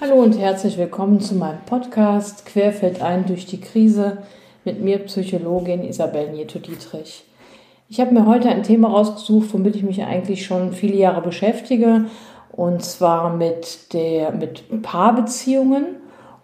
Hallo und herzlich willkommen zu meinem Podcast Querfeld ein durch die Krise mit mir, Psychologin Isabel Nieto-Dietrich. Ich habe mir heute ein Thema rausgesucht, womit ich mich eigentlich schon viele Jahre beschäftige, und zwar mit, der, mit Paarbeziehungen.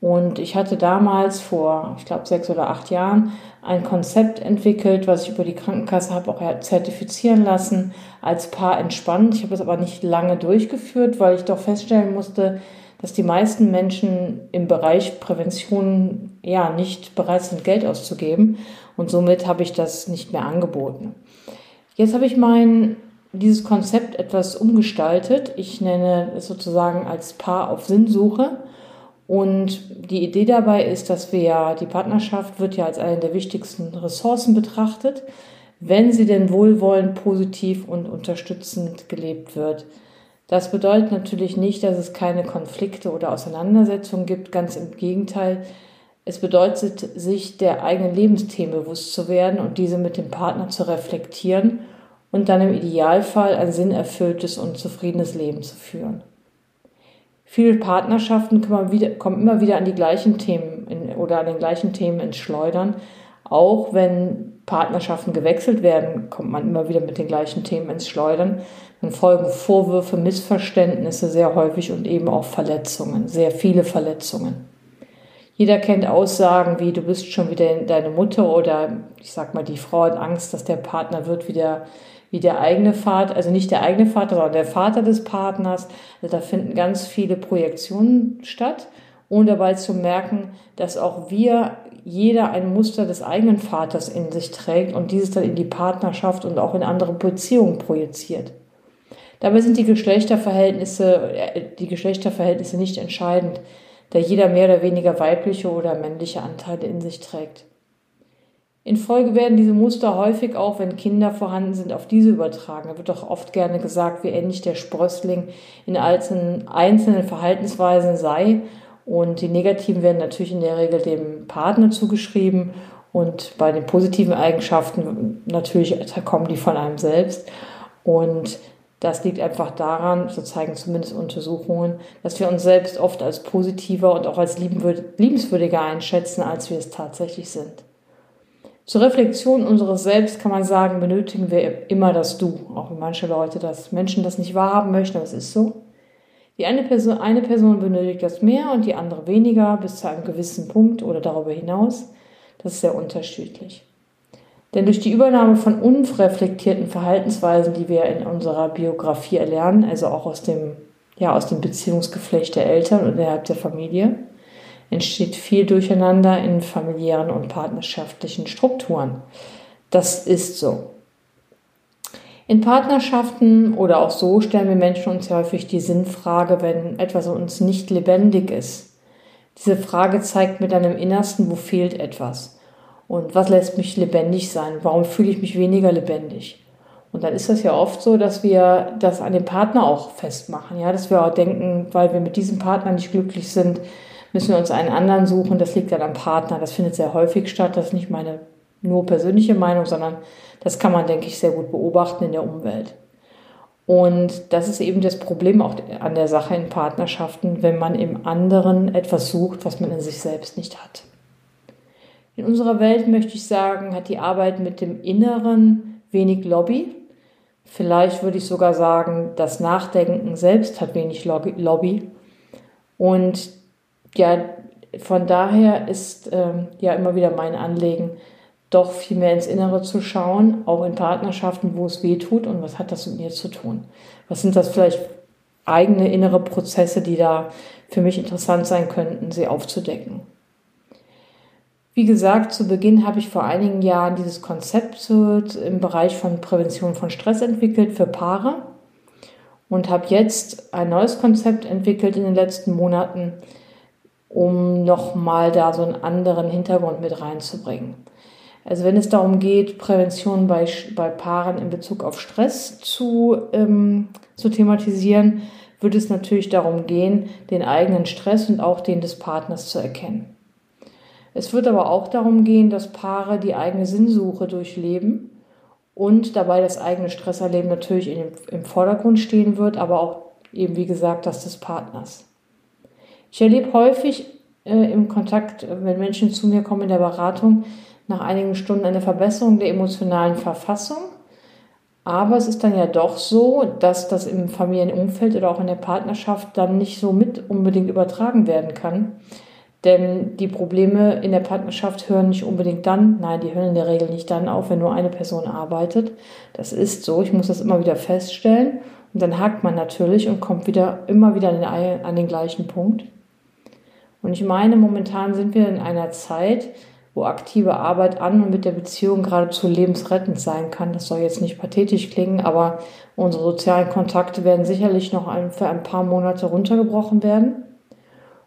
Und ich hatte damals vor, ich glaube, sechs oder acht Jahren ein Konzept entwickelt, was ich über die Krankenkasse habe auch zertifizieren lassen als Paar entspannt. Ich habe es aber nicht lange durchgeführt, weil ich doch feststellen musste, dass die meisten Menschen im Bereich Prävention ja nicht bereit sind, Geld auszugeben. Und somit habe ich das nicht mehr angeboten. Jetzt habe ich mein, dieses Konzept etwas umgestaltet. Ich nenne es sozusagen als Paar auf Sinnsuche. Und die Idee dabei ist, dass wir ja, die Partnerschaft wird ja als eine der wichtigsten Ressourcen betrachtet, wenn sie denn wohlwollend, positiv und unterstützend gelebt wird. Das bedeutet natürlich nicht, dass es keine Konflikte oder Auseinandersetzungen gibt, ganz im Gegenteil. Es bedeutet, sich der eigenen Lebensthemen bewusst zu werden und diese mit dem Partner zu reflektieren und dann im Idealfall ein sinnerfülltes und zufriedenes Leben zu führen. Viele Partnerschaften kommen, immer wieder an die gleichen Themen oder an den gleichen Themen ins Schleudern. Auch wenn Partnerschaften gewechselt werden, kommt man immer wieder mit den gleichen Themen ins Schleudern. Dann folgen Vorwürfe, Missverständnisse sehr häufig und eben auch Verletzungen, sehr viele Verletzungen. Jeder kennt Aussagen wie du bist schon wieder deine Mutter oder ich sag mal, die Frau hat Angst, dass der Partner wird wie der, wie der eigene Vater, also nicht der eigene Vater, sondern der Vater des Partners. Also da finden ganz viele Projektionen statt, ohne dabei zu merken, dass auch wir jeder ein Muster des eigenen Vaters in sich trägt und dieses dann in die Partnerschaft und auch in andere Beziehungen projiziert. Dabei sind die Geschlechterverhältnisse, äh, die Geschlechterverhältnisse nicht entscheidend, da jeder mehr oder weniger weibliche oder männliche Anteile in sich trägt. In Folge werden diese Muster häufig auch, wenn Kinder vorhanden sind, auf diese übertragen. Da wird doch oft gerne gesagt, wie ähnlich der Sprössling in einzelnen Verhaltensweisen sei und die negativen werden natürlich in der Regel dem Partner zugeschrieben und bei den positiven Eigenschaften natürlich kommen die von einem selbst. Und das liegt einfach daran, so zeigen zumindest Untersuchungen, dass wir uns selbst oft als positiver und auch als liebenswürdiger einschätzen, als wir es tatsächlich sind. Zur Reflexion unseres Selbst kann man sagen, benötigen wir immer das Du, auch wenn manche Leute das, Menschen das nicht wahrhaben möchten, aber es ist so. Die eine Person, eine Person benötigt das mehr und die andere weniger bis zu einem gewissen Punkt oder darüber hinaus. Das ist sehr unterschiedlich. Denn durch die Übernahme von unreflektierten Verhaltensweisen, die wir in unserer Biografie erlernen, also auch aus dem, ja, aus dem Beziehungsgeflecht der Eltern und innerhalb der Familie, entsteht viel Durcheinander in familiären und partnerschaftlichen Strukturen. Das ist so. In Partnerschaften oder auch so stellen wir Menschen uns häufig die Sinnfrage, wenn etwas uns nicht lebendig ist. Diese Frage zeigt mit einem Innersten, wo fehlt etwas. Und was lässt mich lebendig sein? Warum fühle ich mich weniger lebendig? Und dann ist das ja oft so, dass wir das an dem Partner auch festmachen. Ja, dass wir auch denken, weil wir mit diesem Partner nicht glücklich sind, müssen wir uns einen anderen suchen. Das liegt dann am Partner. Das findet sehr häufig statt. Das ist nicht meine nur persönliche Meinung, sondern das kann man, denke ich, sehr gut beobachten in der Umwelt. Und das ist eben das Problem auch an der Sache in Partnerschaften, wenn man im anderen etwas sucht, was man in sich selbst nicht hat. In unserer Welt möchte ich sagen, hat die Arbeit mit dem Inneren wenig Lobby. Vielleicht würde ich sogar sagen, das Nachdenken selbst hat wenig Lobby. Und ja, von daher ist ähm, ja immer wieder mein Anliegen, doch viel mehr ins Innere zu schauen, auch in Partnerschaften, wo es weh tut und was hat das mit mir zu tun? Was sind das vielleicht eigene innere Prozesse, die da für mich interessant sein könnten, sie aufzudecken? Wie gesagt, zu Beginn habe ich vor einigen Jahren dieses Konzept im Bereich von Prävention von Stress entwickelt für Paare und habe jetzt ein neues Konzept entwickelt in den letzten Monaten, um nochmal da so einen anderen Hintergrund mit reinzubringen. Also wenn es darum geht, Prävention bei, bei Paaren in Bezug auf Stress zu, ähm, zu thematisieren, wird es natürlich darum gehen, den eigenen Stress und auch den des Partners zu erkennen. Es wird aber auch darum gehen, dass Paare die eigene Sinnsuche durchleben und dabei das eigene Stresserleben natürlich dem, im Vordergrund stehen wird, aber auch eben wie gesagt das des Partners. Ich erlebe häufig äh, im Kontakt, wenn Menschen zu mir kommen in der Beratung, nach einigen Stunden eine Verbesserung der emotionalen Verfassung. Aber es ist dann ja doch so, dass das im Familienumfeld oder auch in der Partnerschaft dann nicht so mit unbedingt übertragen werden kann. Denn die Probleme in der Partnerschaft hören nicht unbedingt dann, nein, die hören in der Regel nicht dann auf, wenn nur eine Person arbeitet. Das ist so, ich muss das immer wieder feststellen. Und dann hakt man natürlich und kommt wieder immer wieder an den, an den gleichen Punkt. Und ich meine, momentan sind wir in einer Zeit, wo aktive Arbeit an und mit der Beziehung geradezu lebensrettend sein kann. Das soll jetzt nicht pathetisch klingen, aber unsere sozialen Kontakte werden sicherlich noch für ein paar Monate runtergebrochen werden.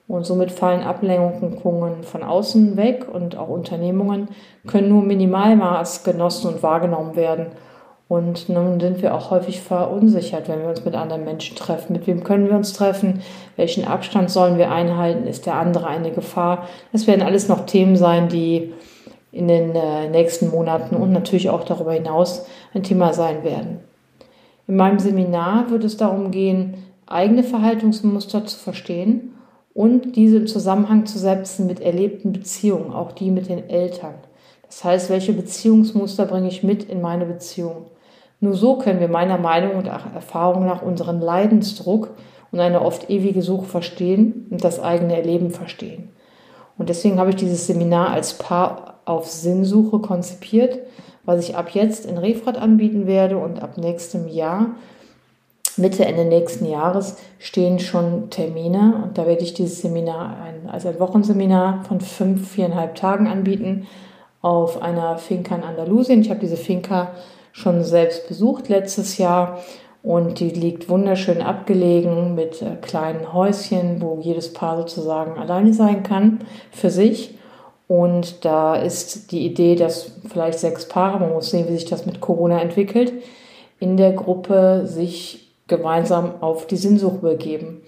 Und somit fallen Ablenkungen von außen weg und auch Unternehmungen können nur Minimalmaß genossen und wahrgenommen werden. Und nun sind wir auch häufig verunsichert, wenn wir uns mit anderen Menschen treffen. Mit wem können wir uns treffen? Welchen Abstand sollen wir einhalten? Ist der andere eine Gefahr? Das werden alles noch Themen sein, die in den äh, nächsten Monaten und natürlich auch darüber hinaus ein Thema sein werden. In meinem Seminar wird es darum gehen, eigene Verhaltensmuster zu verstehen und diese im Zusammenhang zu setzen mit erlebten Beziehungen, auch die mit den Eltern. Das heißt, welche Beziehungsmuster bringe ich mit in meine Beziehung? Nur so können wir meiner Meinung und Erfahrung nach unseren Leidensdruck und eine oft ewige Suche verstehen und das eigene Erleben verstehen. Und deswegen habe ich dieses Seminar als Paar auf Sinnsuche konzipiert, was ich ab jetzt in Refrat anbieten werde und ab nächstem Jahr, Mitte, Ende nächsten Jahres, stehen schon Termine und da werde ich dieses Seminar als ein Wochenseminar von fünf, viereinhalb Tagen anbieten auf einer Finca in Andalusien. Ich habe diese Finca schon selbst besucht letztes Jahr und die liegt wunderschön abgelegen mit äh, kleinen Häuschen, wo jedes Paar sozusagen alleine sein kann für sich. Und da ist die Idee, dass vielleicht sechs Paare, man muss sehen, wie sich das mit Corona entwickelt, in der Gruppe sich gemeinsam auf die Sinnsuche begeben.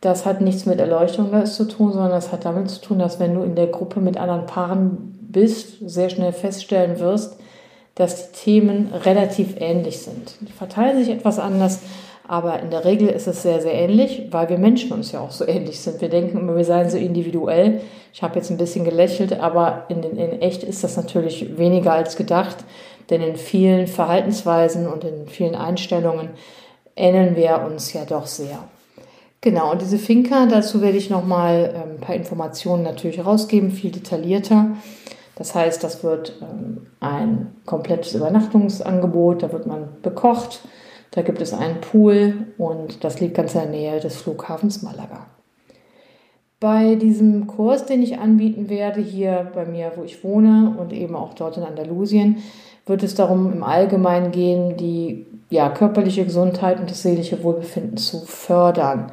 Das hat nichts mit Erleuchtung zu tun, sondern das hat damit zu tun, dass wenn du in der Gruppe mit anderen Paaren bist, sehr schnell feststellen wirst, dass die Themen relativ ähnlich sind. Die verteilen sich etwas anders, aber in der Regel ist es sehr, sehr ähnlich, weil wir Menschen uns ja auch so ähnlich sind. Wir denken immer, wir seien so individuell. Ich habe jetzt ein bisschen gelächelt, aber in, in echt ist das natürlich weniger als gedacht, denn in vielen Verhaltensweisen und in vielen Einstellungen ähneln wir uns ja doch sehr. Genau, und diese Finca, dazu werde ich nochmal ähm, ein paar Informationen natürlich rausgeben, viel detaillierter. Das heißt, das wird ähm, ein komplettes Übernachtungsangebot, da wird man bekocht, da gibt es einen Pool und das liegt ganz in der Nähe des Flughafens Malaga. Bei diesem Kurs, den ich anbieten werde, hier bei mir, wo ich wohne und eben auch dort in Andalusien, wird es darum im Allgemeinen gehen, die ja, körperliche Gesundheit und das seelische Wohlbefinden zu fördern.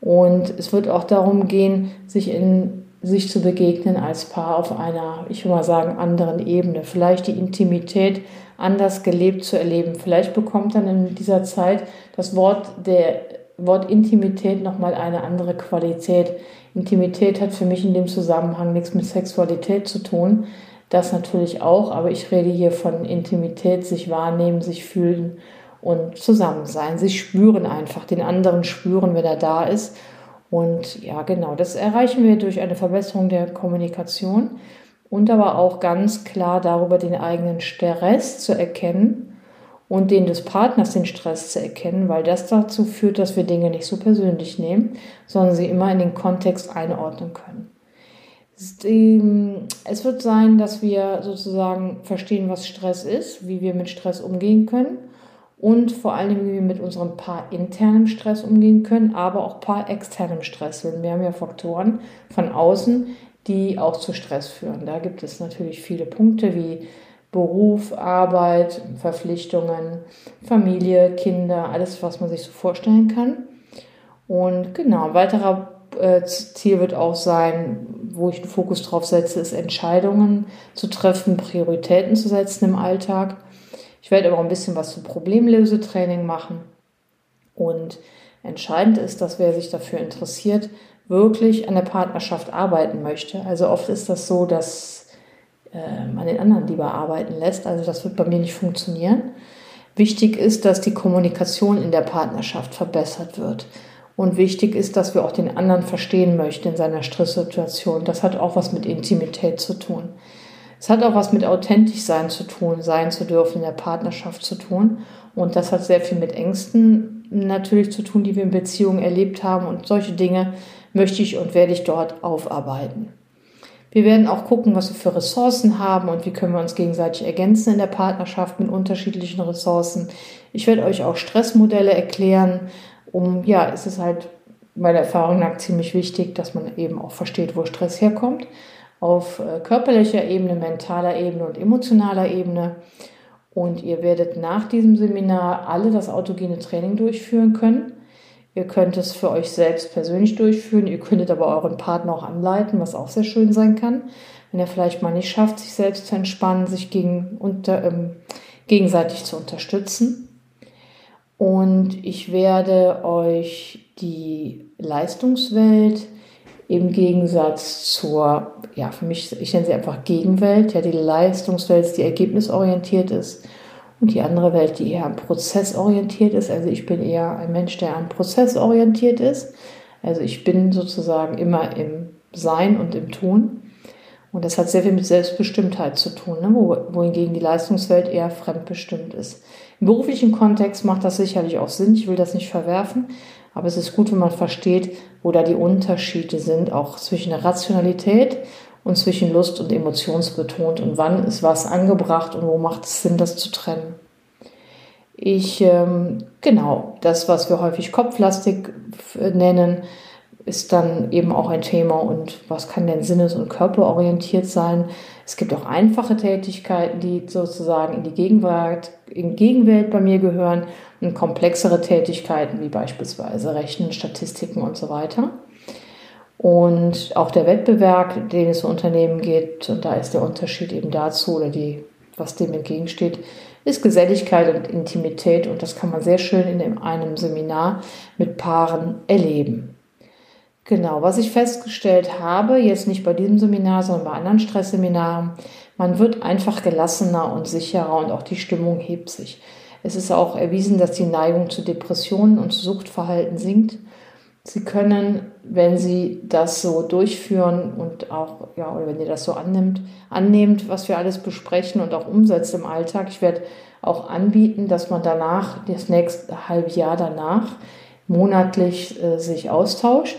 Und es wird auch darum gehen, sich in sich zu begegnen als Paar auf einer, ich will mal sagen, anderen Ebene. Vielleicht die Intimität anders gelebt zu erleben. Vielleicht bekommt dann in dieser Zeit das Wort der Wort Intimität nochmal eine andere Qualität. Intimität hat für mich in dem Zusammenhang nichts mit Sexualität zu tun. Das natürlich auch, aber ich rede hier von Intimität, sich wahrnehmen, sich fühlen und zusammen sein, sich spüren einfach, den anderen spüren, wenn er da ist und ja, genau, das erreichen wir durch eine Verbesserung der Kommunikation und aber auch ganz klar darüber, den eigenen Stress zu erkennen und den des Partners den Stress zu erkennen, weil das dazu führt, dass wir Dinge nicht so persönlich nehmen, sondern sie immer in den Kontext einordnen können. Es wird sein, dass wir sozusagen verstehen, was Stress ist, wie wir mit Stress umgehen können und vor allem, wie wir mit unserem Paar internem Stress umgehen können, aber auch Paar externem Stress. Denn wir haben ja Faktoren von außen, die auch zu Stress führen. Da gibt es natürlich viele Punkte wie Beruf, Arbeit, Verpflichtungen, Familie, Kinder, alles, was man sich so vorstellen kann. Und genau, ein weiterer äh, Ziel wird auch sein, wo ich den Fokus drauf setze, ist Entscheidungen zu treffen, Prioritäten zu setzen im Alltag. Ich werde aber auch ein bisschen was zu Problemlösetraining machen. Und entscheidend ist, dass wer sich dafür interessiert, wirklich an der Partnerschaft arbeiten möchte. Also oft ist das so, dass äh, man den anderen lieber arbeiten lässt. Also das wird bei mir nicht funktionieren. Wichtig ist, dass die Kommunikation in der Partnerschaft verbessert wird. Und wichtig ist, dass wir auch den anderen verstehen möchten in seiner Stresssituation. Das hat auch was mit Intimität zu tun. Es hat auch was mit authentisch sein zu tun, sein zu dürfen, in der Partnerschaft zu tun. Und das hat sehr viel mit Ängsten natürlich zu tun, die wir in Beziehungen erlebt haben. Und solche Dinge möchte ich und werde ich dort aufarbeiten. Wir werden auch gucken, was wir für Ressourcen haben und wie können wir uns gegenseitig ergänzen in der Partnerschaft mit unterschiedlichen Ressourcen. Ich werde euch auch Stressmodelle erklären, um, ja, es ist halt meiner Erfahrung nach ziemlich wichtig, dass man eben auch versteht, wo Stress herkommt. Auf äh, körperlicher Ebene, mentaler Ebene und emotionaler Ebene. Und ihr werdet nach diesem Seminar alle das autogene Training durchführen können. Ihr könnt es für euch selbst persönlich durchführen. Ihr könntet aber euren Partner auch anleiten, was auch sehr schön sein kann. Wenn er vielleicht mal nicht schafft, sich selbst zu entspannen, sich gegen, unter, ähm, gegenseitig zu unterstützen. Und ich werde euch die Leistungswelt im Gegensatz zur, ja, für mich, ich nenne sie einfach Gegenwelt, ja, die Leistungswelt, die ergebnisorientiert ist und die andere Welt, die eher am Prozess orientiert ist. Also ich bin eher ein Mensch, der am Prozess orientiert ist. Also ich bin sozusagen immer im Sein und im Tun. Und das hat sehr viel mit Selbstbestimmtheit zu tun, ne? wohingegen die Leistungswelt eher fremdbestimmt ist. Im beruflichen Kontext macht das sicherlich auch Sinn, ich will das nicht verwerfen, aber es ist gut, wenn man versteht, wo da die Unterschiede sind, auch zwischen der Rationalität und zwischen Lust und emotionsbetont und wann ist was angebracht und wo macht es Sinn, das zu trennen. Ich, ähm, genau, das, was wir häufig kopflastig nennen, ist dann eben auch ein Thema und was kann denn sinnes- und körperorientiert sein. Es gibt auch einfache Tätigkeiten, die sozusagen in die Gegenwart, in Gegenwelt bei mir gehören und komplexere Tätigkeiten wie beispielsweise Rechnen, Statistiken und so weiter. Und auch der Wettbewerb, den es Unternehmen gibt, und da ist der Unterschied eben dazu oder die, was dem entgegensteht, ist Geselligkeit und Intimität und das kann man sehr schön in einem Seminar mit Paaren erleben. Genau, was ich festgestellt habe, jetzt nicht bei diesem Seminar, sondern bei anderen Stressseminaren, man wird einfach gelassener und sicherer und auch die Stimmung hebt sich. Es ist auch erwiesen, dass die Neigung zu Depressionen und zu Suchtverhalten sinkt. Sie können, wenn Sie das so durchführen und auch, ja, oder wenn ihr das so annimmt, annehmt, was wir alles besprechen und auch umsetzt im Alltag. Ich werde auch anbieten, dass man danach, das nächste halbe Jahr danach, monatlich äh, sich austauscht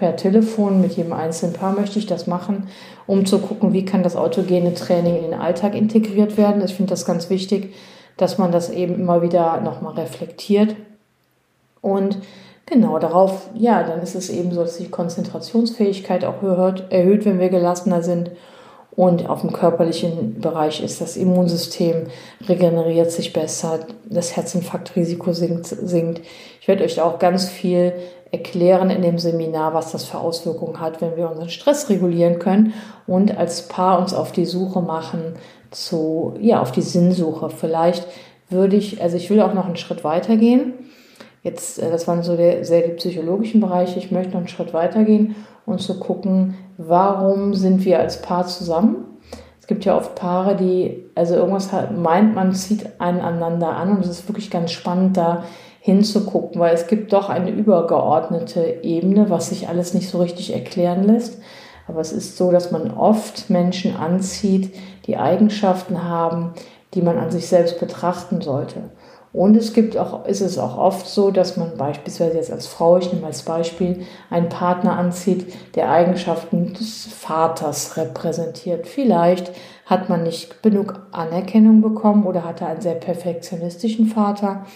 per Telefon mit jedem einzelnen Paar möchte ich das machen, um zu gucken, wie kann das autogene Training in den Alltag integriert werden. Ich finde das ganz wichtig, dass man das eben immer wieder nochmal reflektiert. Und genau darauf, ja, dann ist es eben so, dass die Konzentrationsfähigkeit auch erhöht, erhöht wenn wir gelassener sind. Und auf dem körperlichen Bereich ist das Immunsystem regeneriert sich besser, das Herzinfarktrisiko sinkt, sinkt. Ich werde euch auch ganz viel erklären in dem Seminar, was das für Auswirkungen hat, wenn wir unseren Stress regulieren können und als Paar uns auf die Suche machen zu, ja, auf die Sinnsuche. Vielleicht würde ich, also ich will auch noch einen Schritt weiter gehen. Jetzt, äh, das waren so der, sehr die psychologischen Bereiche. Ich möchte noch einen Schritt weiter gehen und zu gucken, warum sind wir als Paar zusammen? Es gibt ja oft Paare, die, also irgendwas meint, man zieht einander an und es ist wirklich ganz spannend, da hinzugucken, weil es gibt doch eine übergeordnete Ebene, was sich alles nicht so richtig erklären lässt. Aber es ist so, dass man oft Menschen anzieht, die Eigenschaften haben, die man an sich selbst betrachten sollte. Und es gibt auch, ist es auch oft so, dass man beispielsweise jetzt als Frau, ich nehme als Beispiel, einen Partner anzieht, der Eigenschaften des Vaters repräsentiert. Vielleicht hat man nicht genug Anerkennung bekommen oder hatte einen sehr perfektionistischen Vater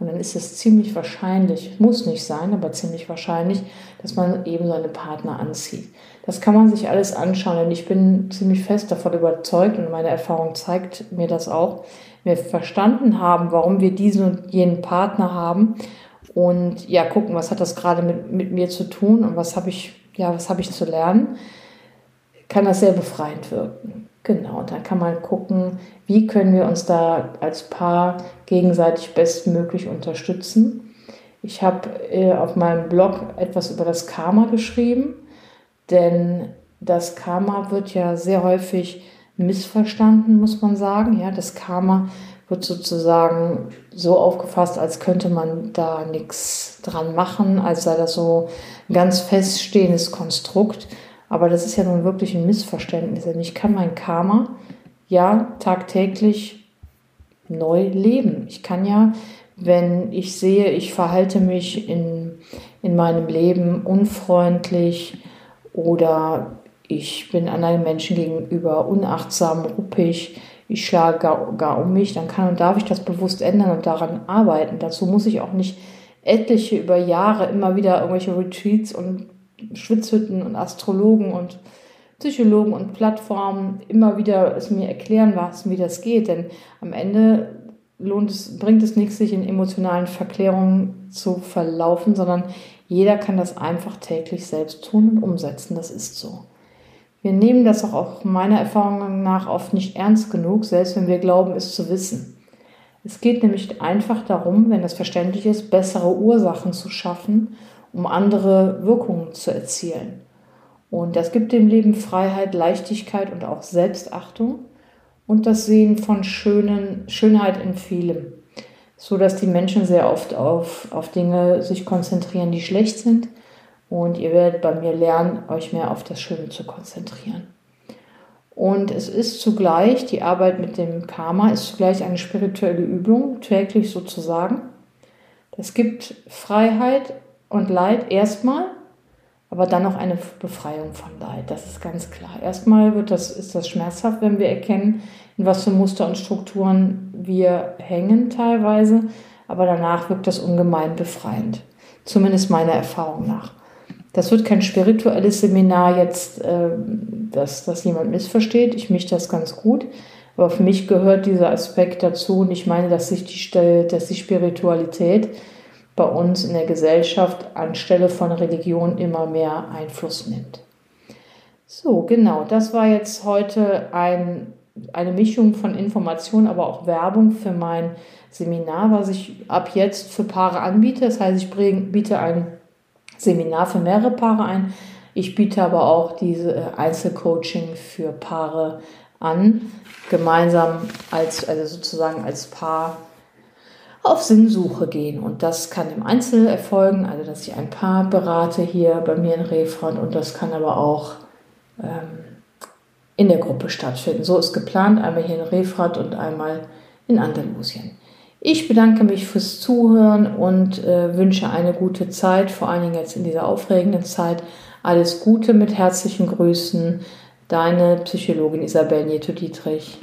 und dann ist es ziemlich wahrscheinlich, muss nicht sein, aber ziemlich wahrscheinlich, dass man eben seine Partner anzieht. Das kann man sich alles anschauen, denn ich bin ziemlich fest davon überzeugt und meine Erfahrung zeigt mir das auch. Wir verstanden haben, warum wir diesen und jenen Partner haben und ja, gucken, was hat das gerade mit, mit mir zu tun und was habe ich, ja, was ich zu lernen, kann das sehr befreiend wirken. Genau, da kann man gucken, wie können wir uns da als Paar gegenseitig bestmöglich unterstützen. Ich habe äh, auf meinem Blog etwas über das Karma geschrieben, denn das Karma wird ja sehr häufig missverstanden, muss man sagen. Ja, das Karma wird sozusagen so aufgefasst, als könnte man da nichts dran machen, als sei das so ein ganz feststehendes Konstrukt. Aber das ist ja nun wirklich ein Missverständnis, denn ich kann mein Karma ja tagtäglich neu leben. Ich kann ja, wenn ich sehe, ich verhalte mich in, in meinem Leben unfreundlich oder ich bin anderen Menschen gegenüber unachtsam, ruppig, ich schlage gar, gar um mich, dann kann und darf ich das bewusst ändern und daran arbeiten. Dazu muss ich auch nicht etliche über Jahre immer wieder irgendwelche Retreats und Schwitzhütten und Astrologen und Psychologen und Plattformen immer wieder es mir erklären, was, wie das geht. Denn am Ende lohnt es, bringt es nichts, sich in emotionalen Verklärungen zu verlaufen, sondern jeder kann das einfach täglich selbst tun und umsetzen. Das ist so. Wir nehmen das auch meiner Erfahrung nach oft nicht ernst genug, selbst wenn wir glauben, es zu wissen. Es geht nämlich einfach darum, wenn das verständlich ist, bessere Ursachen zu schaffen, um andere Wirkungen zu erzielen. Und das gibt dem Leben Freiheit, Leichtigkeit und auch Selbstachtung und das Sehen von schönen, Schönheit in vielem, so dass die Menschen sehr oft auf, auf Dinge sich konzentrieren, die schlecht sind und ihr werdet bei mir lernen, euch mehr auf das Schöne zu konzentrieren. Und es ist zugleich, die Arbeit mit dem Karma ist zugleich eine spirituelle Übung, täglich sozusagen. Es gibt Freiheit und Leid erstmal, aber dann noch eine Befreiung von Leid. Das ist ganz klar. Erstmal wird das, ist das schmerzhaft, wenn wir erkennen, in was für Muster und Strukturen wir hängen teilweise, aber danach wirkt das ungemein befreiend. Zumindest meiner Erfahrung nach. Das wird kein spirituelles Seminar jetzt, äh, dass das jemand missversteht. Ich mich das ganz gut. Aber für mich gehört dieser Aspekt dazu. Und ich meine, dass sich die, dass die Spiritualität bei uns in der Gesellschaft anstelle von Religion immer mehr Einfluss nimmt. So, genau. Das war jetzt heute ein, eine Mischung von Information, aber auch Werbung für mein Seminar, was ich ab jetzt für Paare anbiete. Das heißt, ich biete ein Seminar für mehrere Paare ein. Ich biete aber auch diese äh, Einzelcoaching für Paare an, gemeinsam als, also sozusagen als Paar auf Sinnsuche gehen. Und das kann im Einzel erfolgen, also dass ich ein Paar berate hier bei mir in Refront und das kann aber auch ähm, in der Gruppe stattfinden. So ist geplant, einmal hier in Refrat und einmal in Andalusien. Ich bedanke mich fürs Zuhören und äh, wünsche eine gute Zeit, vor allen Dingen jetzt in dieser aufregenden Zeit. Alles Gute mit herzlichen Grüßen. Deine Psychologin Isabel Nieto-Dietrich.